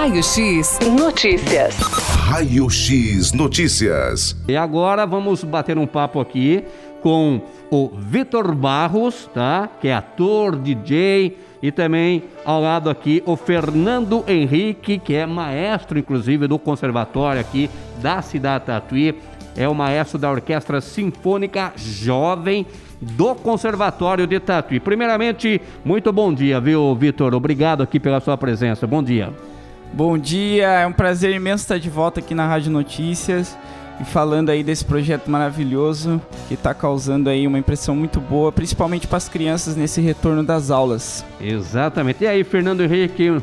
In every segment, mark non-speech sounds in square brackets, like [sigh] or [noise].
Raio X Notícias. Raio X Notícias. E agora vamos bater um papo aqui com o Vitor Barros, tá? Que é ator, DJ e também ao lado aqui o Fernando Henrique, que é maestro inclusive do conservatório aqui da cidade Tatuí, é o maestro da Orquestra Sinfônica Jovem do Conservatório de Tatuí. Primeiramente, muito bom dia, viu, Vitor? Obrigado aqui pela sua presença. Bom dia. Bom dia, é um prazer imenso estar de volta aqui na Rádio Notícias e falando aí desse projeto maravilhoso que está causando aí uma impressão muito boa, principalmente para as crianças nesse retorno das aulas. Exatamente. E aí, Fernando Henrique,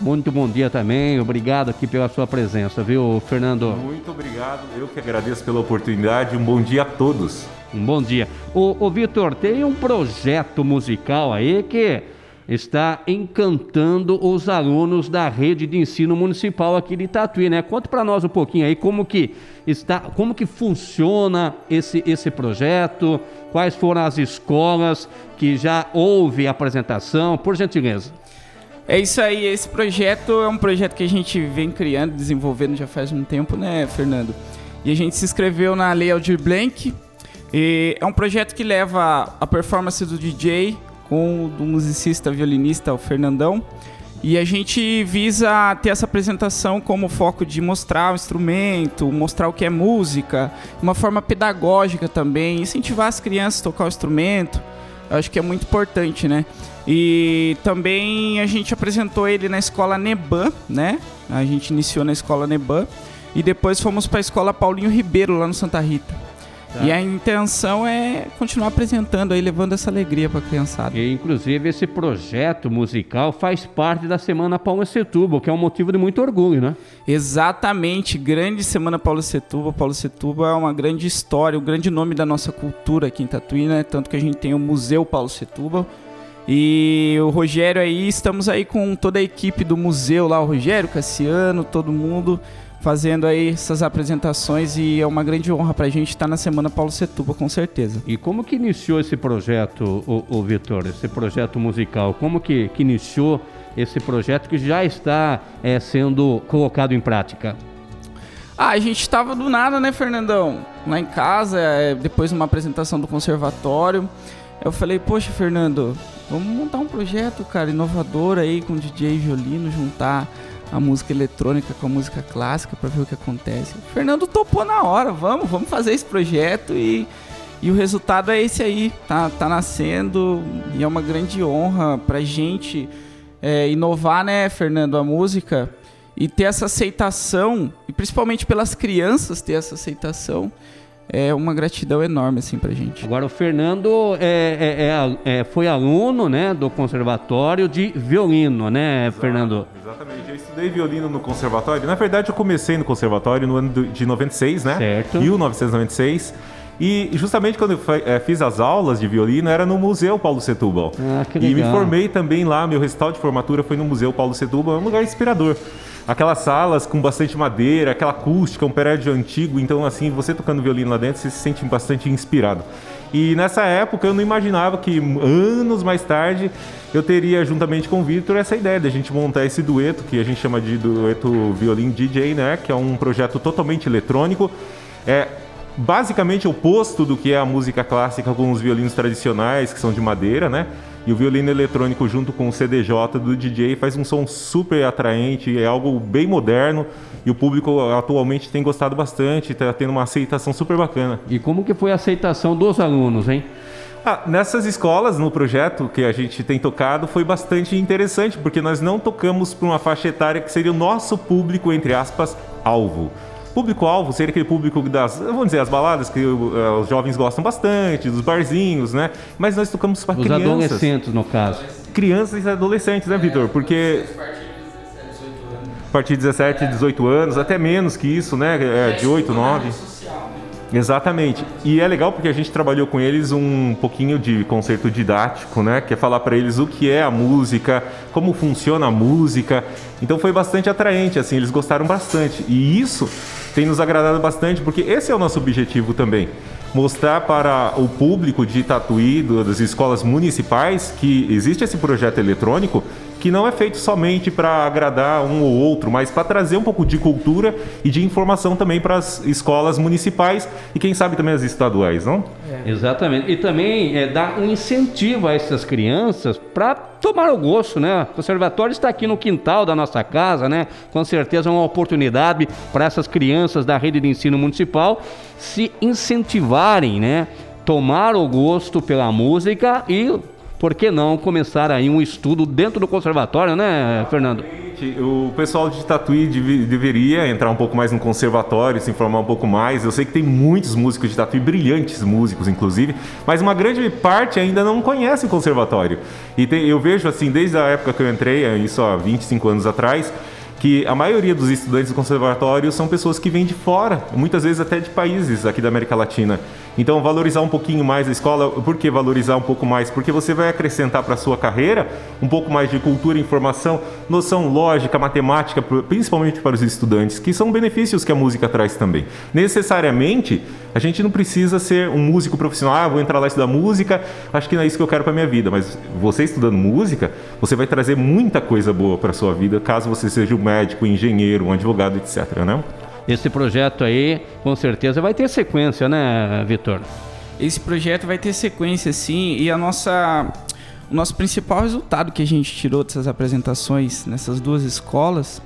muito bom dia também. Obrigado aqui pela sua presença, viu, Fernando? Muito obrigado. Eu que agradeço pela oportunidade. Um bom dia a todos. Um bom dia. O, o Vitor, tem um projeto musical aí que está encantando os alunos da rede de ensino municipal aqui de Tatuí, né? Conta para nós um pouquinho aí como que está, como que funciona esse esse projeto, quais foram as escolas que já houve apresentação, por gentileza. É isso aí, esse projeto é um projeto que a gente vem criando, desenvolvendo já faz um tempo, né, Fernando? E a gente se inscreveu na Lei Aldir Blanc. É um projeto que leva a performance do DJ com o musicista violinista, o Fernandão. E a gente visa ter essa apresentação como foco de mostrar o instrumento, mostrar o que é música, uma forma pedagógica também, incentivar as crianças a tocar o instrumento. Eu acho que é muito importante, né? E também a gente apresentou ele na escola Neban, né? A gente iniciou na escola Neban e depois fomos para a escola Paulinho Ribeiro lá no Santa Rita. Tá. E a intenção é continuar apresentando aí, levando essa alegria para a criançada. E, inclusive, esse projeto musical faz parte da Semana Paulo Setúbal, que é um motivo de muito orgulho, né? Exatamente, grande Semana Paulo Setúbal. Paulo Setúbal é uma grande história, um grande nome da nossa cultura aqui em Tatuí, né? Tanto que a gente tem o Museu Paulo Setúbal. E o Rogério aí, estamos aí com toda a equipe do museu lá, o Rogério, Cassiano, todo mundo fazendo aí essas apresentações e é uma grande honra para a gente estar na Semana Paulo Setuba, com certeza. E como que iniciou esse projeto, o, o Vitor, esse projeto musical? Como que, que iniciou esse projeto que já está é, sendo colocado em prática? Ah, a gente estava do nada, né, Fernandão? Lá em casa, é, depois de uma apresentação do conservatório, eu falei, poxa, Fernando, vamos montar um projeto, cara, inovador aí com DJ violino, juntar a música eletrônica com a música clássica para ver o que acontece. O Fernando topou na hora, vamos, vamos fazer esse projeto e, e o resultado é esse aí, tá, tá nascendo e é uma grande honra pra gente é, inovar, né, Fernando, a música e ter essa aceitação, e principalmente pelas crianças ter essa aceitação é uma gratidão enorme assim pra gente. Agora o Fernando é, é, é, é foi aluno né, do conservatório de violino, né, Exato, Fernando? Exatamente, eu estudei violino no conservatório. Na verdade, eu comecei no conservatório no ano de 96, né? Certo. 1996. E justamente quando eu é, fiz as aulas de violino era no Museu Paulo Setúbal. Ah, que legal. E me formei também lá, meu recital de formatura foi no Museu Paulo Setúbal, é um lugar inspirador aquelas salas com bastante madeira, aquela acústica, um prédio antigo, então assim, você tocando violino lá dentro, você se sente bastante inspirado. E nessa época eu não imaginava que anos mais tarde eu teria, juntamente com o Victor, essa ideia de a gente montar esse dueto, que a gente chama de dueto violin DJ, né? Que é um projeto totalmente eletrônico. É basicamente oposto do que é a música clássica com os violinos tradicionais, que são de madeira, né? E o violino eletrônico junto com o CDJ do DJ faz um som super atraente, é algo bem moderno e o público atualmente tem gostado bastante, está tendo uma aceitação super bacana. E como que foi a aceitação dos alunos, hein? Ah, nessas escolas, no projeto que a gente tem tocado, foi bastante interessante, porque nós não tocamos para uma faixa etária que seria o nosso público, entre aspas, alvo. Público-alvo seria aquele público das, vamos dizer, as baladas que uh, os jovens gostam bastante, dos barzinhos, né? Mas nós tocamos para crianças. Os adolescentes, no caso. Crianças e adolescentes, né, Vitor? Porque a partir de 17, 18 anos, até menos que isso, né? É, de 8, 9. Exatamente. E é legal porque a gente trabalhou com eles um pouquinho de conceito didático, né? Que é falar para eles o que é a música, como funciona a música. Então foi bastante atraente, assim, eles gostaram bastante. E isso tem nos agradado bastante porque esse é o nosso objetivo também. Mostrar para o público de Tatuí, das escolas municipais, que existe esse projeto eletrônico que não é feito somente para agradar um ou outro, mas para trazer um pouco de cultura e de informação também para as escolas municipais e quem sabe também as estaduais, não? É. Exatamente. E também é, dar um incentivo a essas crianças para tomar o gosto, né? O conservatório está aqui no quintal da nossa casa, né? Com certeza é uma oportunidade para essas crianças da rede de ensino municipal se incentivarem, né? Tomar o gosto pela música e por que não começar aí um estudo dentro do conservatório, né, Fernando? O pessoal de Tatuí deveria entrar um pouco mais no conservatório, se informar um pouco mais. Eu sei que tem muitos músicos de Tatuí, brilhantes músicos, inclusive, mas uma grande parte ainda não conhece o conservatório. E tem, eu vejo, assim, desde a época que eu entrei, isso há 25 anos atrás, que a maioria dos estudantes do conservatório são pessoas que vêm de fora, muitas vezes até de países aqui da América Latina. Então, valorizar um pouquinho mais a escola, por que valorizar um pouco mais? Porque você vai acrescentar para a sua carreira um pouco mais de cultura, informação, noção lógica, matemática, principalmente para os estudantes, que são benefícios que a música traz também. Necessariamente, a gente não precisa ser um músico profissional, ah, vou entrar lá estudar música, acho que não é isso que eu quero para minha vida, mas você estudando música, você vai trazer muita coisa boa para sua vida, caso você seja um médico, um engenheiro, um advogado, etc, né? Esse projeto aí, com certeza, vai ter sequência, né, Vitor? Esse projeto vai ter sequência, sim, e a nossa, o nosso principal resultado que a gente tirou dessas apresentações nessas duas escolas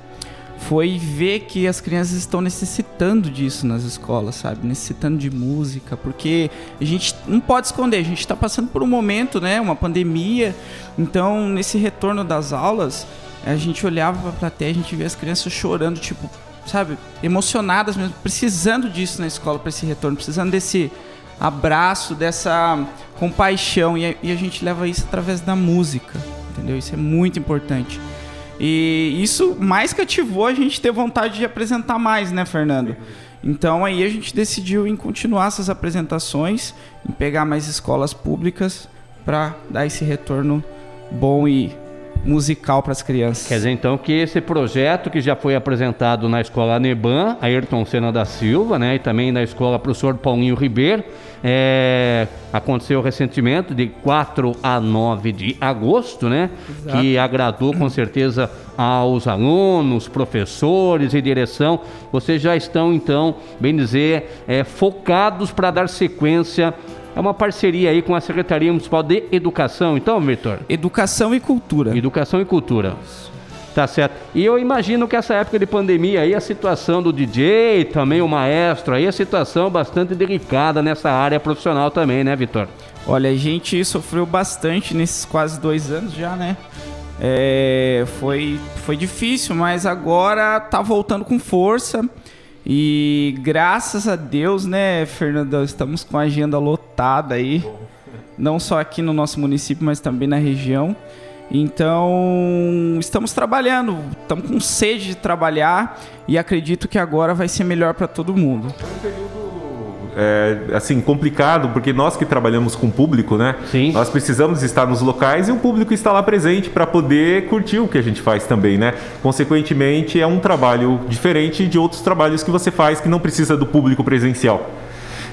foi ver que as crianças estão necessitando disso nas escolas, sabe? Necessitando de música, porque a gente não pode esconder, a gente está passando por um momento, né? Uma pandemia. Então, nesse retorno das aulas, a gente olhava para a plateia, a gente via as crianças chorando, tipo, sabe, emocionadas mesmo, precisando disso na escola para esse retorno, precisando desse abraço, dessa compaixão. E a, e a gente leva isso através da música, entendeu? Isso é muito importante. E isso mais cativou a gente ter vontade de apresentar mais, né, Fernando? Então aí a gente decidiu em continuar essas apresentações, em pegar mais escolas públicas para dar esse retorno bom e musical para as crianças. Quer dizer, então, que esse projeto que já foi apresentado na escola Neban, Ayrton Senna da Silva, né, e também na escola Professor Paulinho Ribeiro, é, aconteceu recentemente, de 4 a 9 de agosto, né, Exato. que agradou com certeza aos alunos, professores e direção. Vocês já estão, então, bem dizer, é, focados para dar sequência é uma parceria aí com a Secretaria Municipal de Educação, então, Vitor? Educação e Cultura. Educação e Cultura. Tá certo. E eu imagino que essa época de pandemia aí, a situação do DJ, também o maestro, aí a situação bastante delicada nessa área profissional também, né, Vitor? Olha, a gente sofreu bastante nesses quase dois anos já, né? É, foi, foi difícil, mas agora tá voltando com força. E graças a Deus, né, Fernandão, estamos com a agenda lotada aí. Não só aqui no nosso município, mas também na região. Então, estamos trabalhando, estamos com sede de trabalhar e acredito que agora vai ser melhor para todo mundo. É um período é, assim complicado porque nós que trabalhamos com público, né? Sim. Nós precisamos estar nos locais e o público está lá presente para poder curtir o que a gente faz também, né? Consequentemente, é um trabalho diferente de outros trabalhos que você faz que não precisa do público presencial.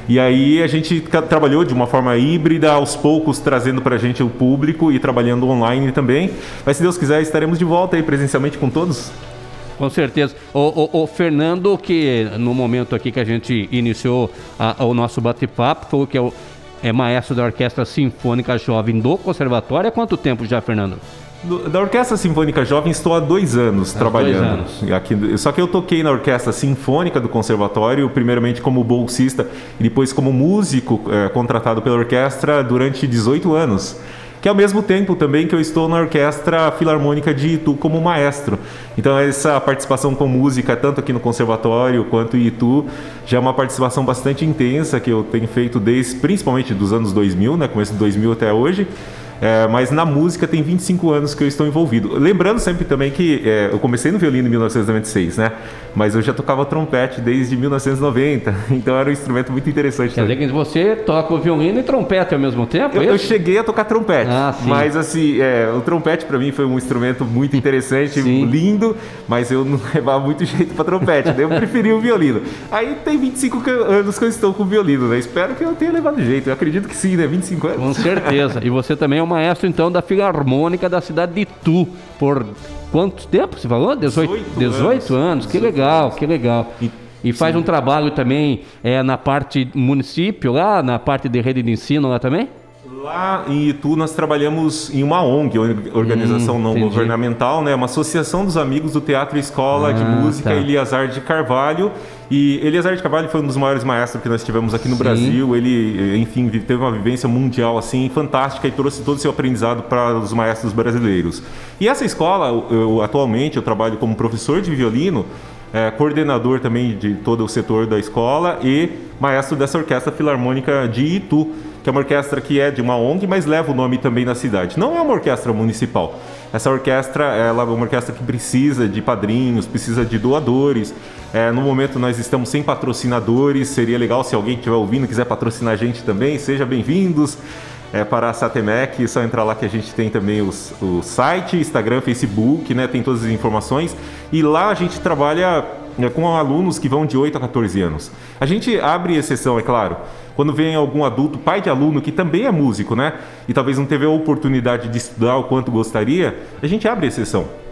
E aí a gente trabalhou de uma forma híbrida, aos poucos trazendo para a gente o público e trabalhando online também. Mas se Deus quiser, estaremos de volta aí presencialmente com todos. Com certeza. O, o, o, Fernando, que no momento aqui que a gente iniciou a, o nosso bate-papo, o que é, o, é maestro da Orquestra Sinfônica Jovem do Conservatório. Há quanto tempo já, Fernando? Da Orquestra Sinfônica Jovem estou há dois anos há trabalhando. Dois anos. Aqui, só que eu toquei na Orquestra Sinfônica do Conservatório, primeiramente como bolsista e depois como músico é, contratado pela orquestra durante 18 anos que é ao mesmo tempo também que eu estou na Orquestra Filarmônica de Itu como maestro. Então essa participação com música, tanto aqui no conservatório quanto em Itu, já é uma participação bastante intensa que eu tenho feito desde, principalmente dos anos 2000, né, começo de 2000 até hoje. É, mas na música tem 25 anos que eu estou envolvido. Lembrando sempre também que é, eu comecei no violino em 1996, né? Mas eu já tocava trompete desde 1990, [laughs] então era um instrumento muito interessante. Quer dizer que você toca o violino e trompete ao mesmo tempo? Eu, é eu cheguei a tocar trompete, ah, mas assim, é, o trompete para mim foi um instrumento muito interessante, [laughs] lindo, mas eu não [laughs] levava muito jeito para trompete, daí eu preferi o violino. Aí tem 25 anos que eu estou com o violino, né? Espero que eu tenha levado jeito, eu acredito que sim, né? 25 anos. Com certeza, e você também é uma maestro então da Filarmônica da cidade de Itu por quanto tempo você falou? 18, 18 18 anos. anos. Que legal, que legal. E- E faz um trabalho também é, na parte município lá, na parte de rede de ensino lá também? Lá em Itu nós trabalhamos em uma ONG, or- Organização Hum, Não entendi. Governamental, né? Uma associação dos amigos do Teatro Escola de Ah, Música tá. Eliazar de Carvalho. E Eliazar de Carvalho foi um dos maiores maestros que nós tivemos aqui no Sim. Brasil. Ele, enfim, teve uma vivência mundial assim fantástica e trouxe todo o seu aprendizado para os maestros brasileiros. E essa escola, eu, eu, atualmente, eu trabalho como professor de violino, é, coordenador também de todo o setor da escola e maestro dessa orquestra filarmônica de Itu, que é uma orquestra que é de uma ONG, mas leva o nome também na cidade. Não é uma orquestra municipal. Essa orquestra ela é uma orquestra que precisa de padrinhos, precisa de doadores. É, no momento nós estamos sem patrocinadores. Seria legal se alguém estiver ouvindo quiser patrocinar a gente também. Seja bem-vindos é, para a Satemec, é só entrar lá que a gente tem também os, o site, Instagram, Facebook, né? Tem todas as informações. E lá a gente trabalha com alunos que vão de 8 a 14 anos. A gente abre exceção, é claro. Quando vem algum adulto, pai de aluno, que também é músico, né? E talvez não teve a oportunidade de estudar o quanto gostaria, a gente abre exceção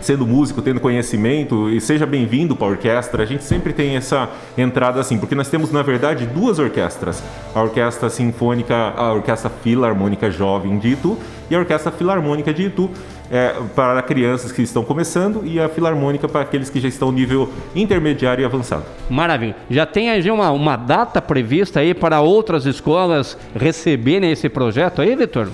sendo músico, tendo conhecimento e seja bem-vindo para a orquestra. A gente sempre tem essa entrada assim, porque nós temos na verdade duas orquestras: a Orquestra Sinfônica, a Orquestra Filarmônica Jovem de Itu e a Orquestra Filarmônica de Itu. é, para crianças que estão começando e a filarmônica para aqueles que já estão nível intermediário e avançado. Maravilha. Já tem aí uma, uma data prevista aí para outras escolas receberem esse projeto aí, Vitor?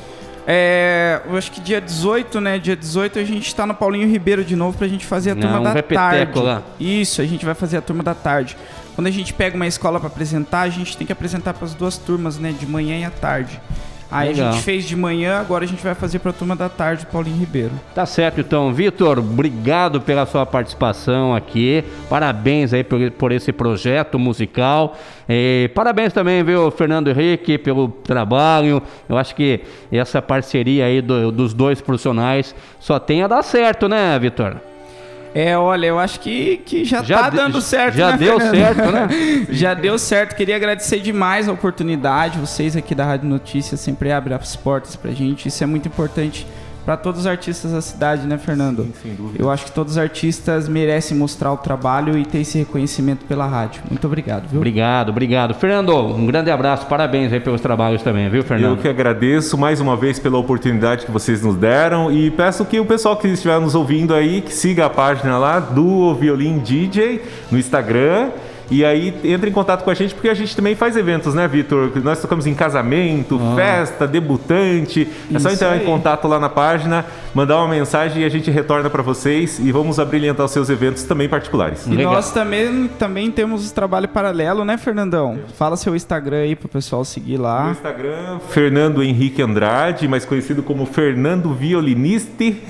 É, eu acho que dia 18, né? Dia 18 a gente tá no Paulinho Ribeiro de novo pra gente fazer a Não, turma um da tarde. lá. Isso, a gente vai fazer a turma da tarde. Quando a gente pega uma escola pra apresentar, a gente tem que apresentar para as duas turmas, né? De manhã e à tarde. Aí Legal. a gente fez de manhã, agora a gente vai fazer pra turma da tarde, Paulinho Ribeiro. Tá certo, então. Vitor, obrigado pela sua participação aqui. Parabéns aí por, por esse projeto musical. E parabéns também, viu, Fernando Henrique, pelo trabalho. Eu acho que essa parceria aí do- dos dois profissionais só tem a dar certo, né, Vitor? É, olha, eu acho que, que já, Já tá de- dando certo, já né, deu certo, né? [laughs] já deu certo. Queria agradecer demais a oportunidade. Vocês aqui da Rádio Notícias sempre abrem as portas pra gente. Isso é muito importante pra todos os artistas da cidade, né, Fernando? sem dúvida. Eu acho que todos os artistas merecem mostrar o trabalho e ter esse reconhecimento pela rádio. Muito obrigado, viu? Obrigado, obrigado. Fernando, um grande abraço. Parabéns aí pelos trabalhos também, viu, Eu Fernando? que agradeço mais uma vez pela oportunidade que vocês nos deram e peço que o pessoal que estiver nos ouvindo aí que siga a página lá do Violim DJ no Instagram. E aí entre em contato com a gente porque a gente também faz eventos, né, Vitor? Nós tocamos em casamento, festa, debutante. É só Isso entrar em aí. contato lá na página, mandar uma mensagem e a gente retorna para vocês e vamos abrilhantar os seus eventos também particulares. E Legal. nós também, também temos o trabalho paralelo, né, Fernandão? Fala seu Instagram aí pro pessoal seguir No lá. Instagram, Fernando Henrique Andrade, mais conhecido como Fernando Violiniste.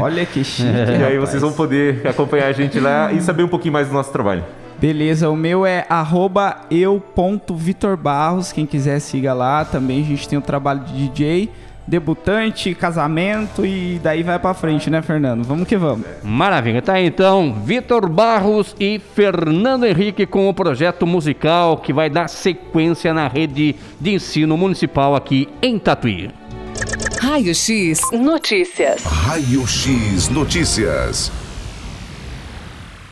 Olha que [laughs] chique. E aí rapaz. vocês vão poder acompanhar a gente lá e saber um pouquinho mais do nosso trabalho. Beleza, o meu é arroba eu.vitorbarros. Quem quiser siga lá. Também a gente tem o trabalho de DJ, debutante, casamento e daí vai pra frente, né, Fernando? Vamos que vamos. Maravilha, tá aí então Vitor Barros e Fernando Henrique com o projeto musical que vai dar sequência na rede de ensino municipal aqui em Tatuí. Raio X Notícias. Raio X Notícias.